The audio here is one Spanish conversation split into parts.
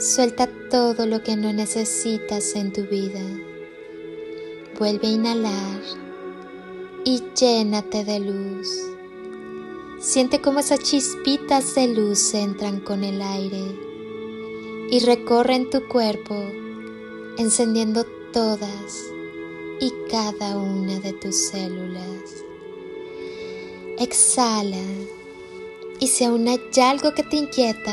Suelta todo lo que no necesitas en tu vida. Vuelve a inhalar y llénate de luz. Siente cómo esas chispitas de luz entran con el aire y recorren tu cuerpo, encendiendo todas y cada una de tus células. Exhala y si aún hay algo que te inquieta,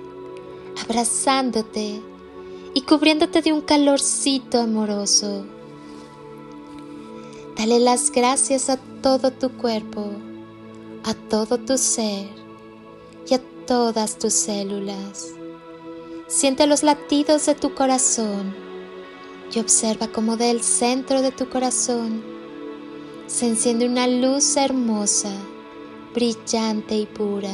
abrazándote y cubriéndote de un calorcito amoroso. Dale las gracias a todo tu cuerpo, a todo tu ser y a todas tus células. Siente los latidos de tu corazón y observa cómo del centro de tu corazón se enciende una luz hermosa, brillante y pura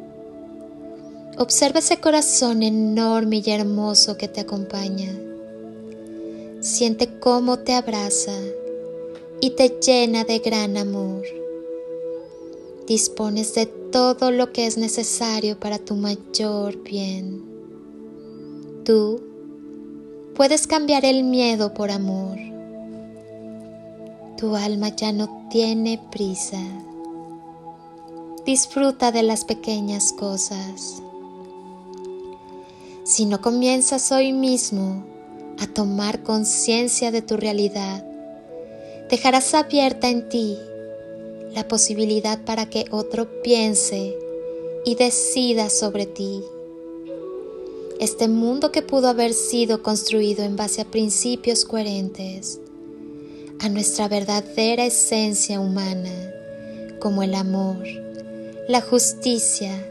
Observa ese corazón enorme y hermoso que te acompaña. Siente cómo te abraza y te llena de gran amor. Dispones de todo lo que es necesario para tu mayor bien. Tú puedes cambiar el miedo por amor. Tu alma ya no tiene prisa. Disfruta de las pequeñas cosas. Si no comienzas hoy mismo a tomar conciencia de tu realidad, dejarás abierta en ti la posibilidad para que otro piense y decida sobre ti. Este mundo que pudo haber sido construido en base a principios coherentes, a nuestra verdadera esencia humana, como el amor, la justicia,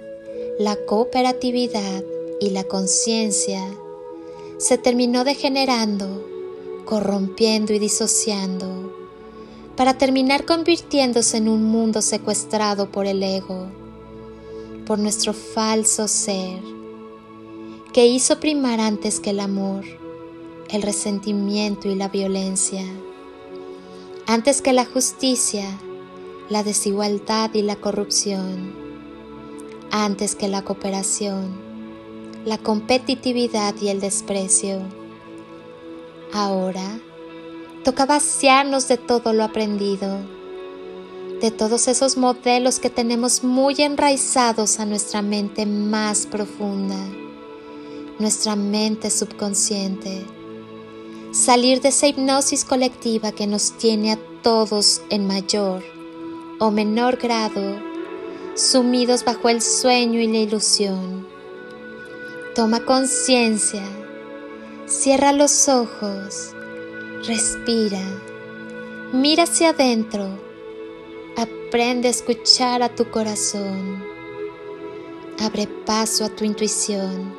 la cooperatividad, y la conciencia se terminó degenerando, corrompiendo y disociando, para terminar convirtiéndose en un mundo secuestrado por el ego, por nuestro falso ser, que hizo primar antes que el amor, el resentimiento y la violencia, antes que la justicia, la desigualdad y la corrupción, antes que la cooperación la competitividad y el desprecio. Ahora toca vaciarnos de todo lo aprendido, de todos esos modelos que tenemos muy enraizados a nuestra mente más profunda, nuestra mente subconsciente. Salir de esa hipnosis colectiva que nos tiene a todos en mayor o menor grado sumidos bajo el sueño y la ilusión Toma conciencia, cierra los ojos, respira, mira hacia adentro, aprende a escuchar a tu corazón, abre paso a tu intuición,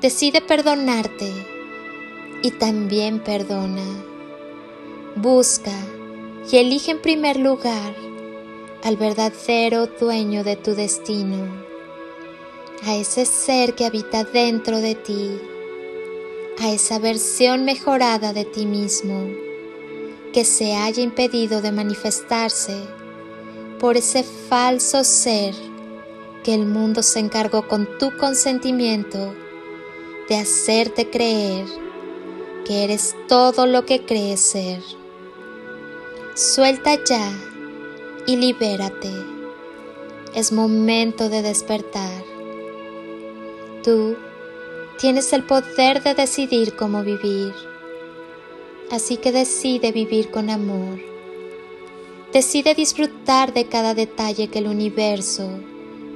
decide perdonarte y también perdona. Busca y elige en primer lugar al verdadero dueño de tu destino a ese ser que habita dentro de ti, a esa versión mejorada de ti mismo que se haya impedido de manifestarse por ese falso ser que el mundo se encargó con tu consentimiento de hacerte creer que eres todo lo que crees ser. Suelta ya y libérate. Es momento de despertar. Tú tienes el poder de decidir cómo vivir. Así que decide vivir con amor. Decide disfrutar de cada detalle que el universo,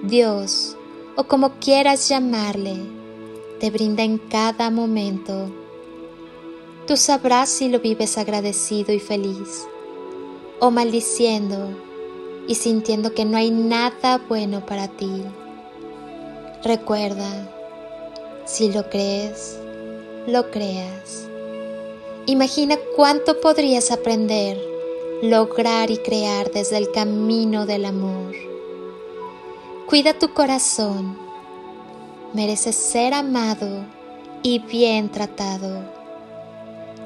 Dios o como quieras llamarle, te brinda en cada momento. Tú sabrás si lo vives agradecido y feliz, o maldiciendo y sintiendo que no hay nada bueno para ti. Recuerda, si lo crees, lo creas. Imagina cuánto podrías aprender, lograr y crear desde el camino del amor. Cuida tu corazón. Mereces ser amado y bien tratado.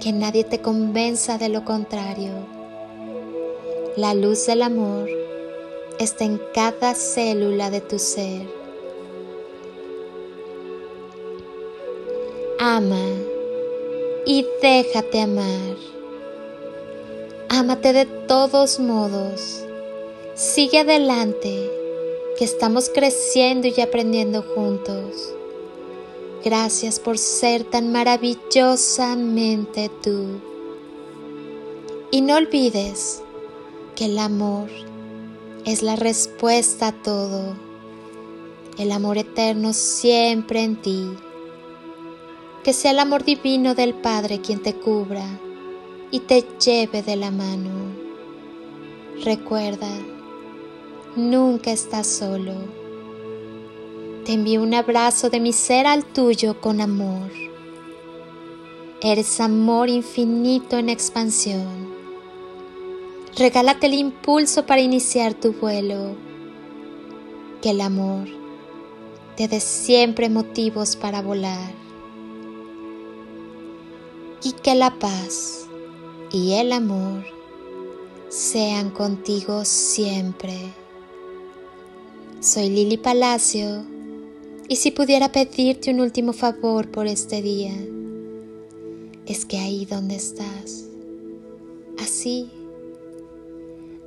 Que nadie te convenza de lo contrario. La luz del amor está en cada célula de tu ser. Ama y déjate amar. Ámate de todos modos. Sigue adelante, que estamos creciendo y aprendiendo juntos. Gracias por ser tan maravillosamente tú. Y no olvides que el amor es la respuesta a todo. El amor eterno siempre en ti que sea el amor divino del Padre quien te cubra y te lleve de la mano. Recuerda, nunca estás solo. Te envío un abrazo de mi ser al tuyo con amor. Eres amor infinito en expansión. Regálate el impulso para iniciar tu vuelo. Que el amor te dé siempre motivos para volar y que la paz y el amor sean contigo siempre. Soy Lili Palacio y si pudiera pedirte un último favor por este día, es que ahí donde estás, así,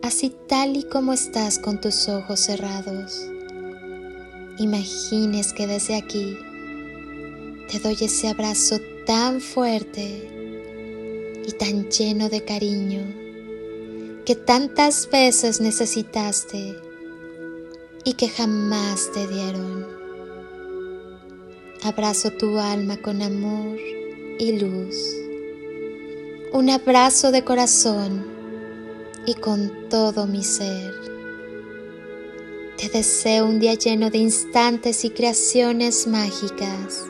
así tal y como estás con tus ojos cerrados, imagines que desde aquí te doy ese abrazo tan fuerte y tan lleno de cariño que tantas veces necesitaste y que jamás te dieron. Abrazo tu alma con amor y luz. Un abrazo de corazón y con todo mi ser. Te deseo un día lleno de instantes y creaciones mágicas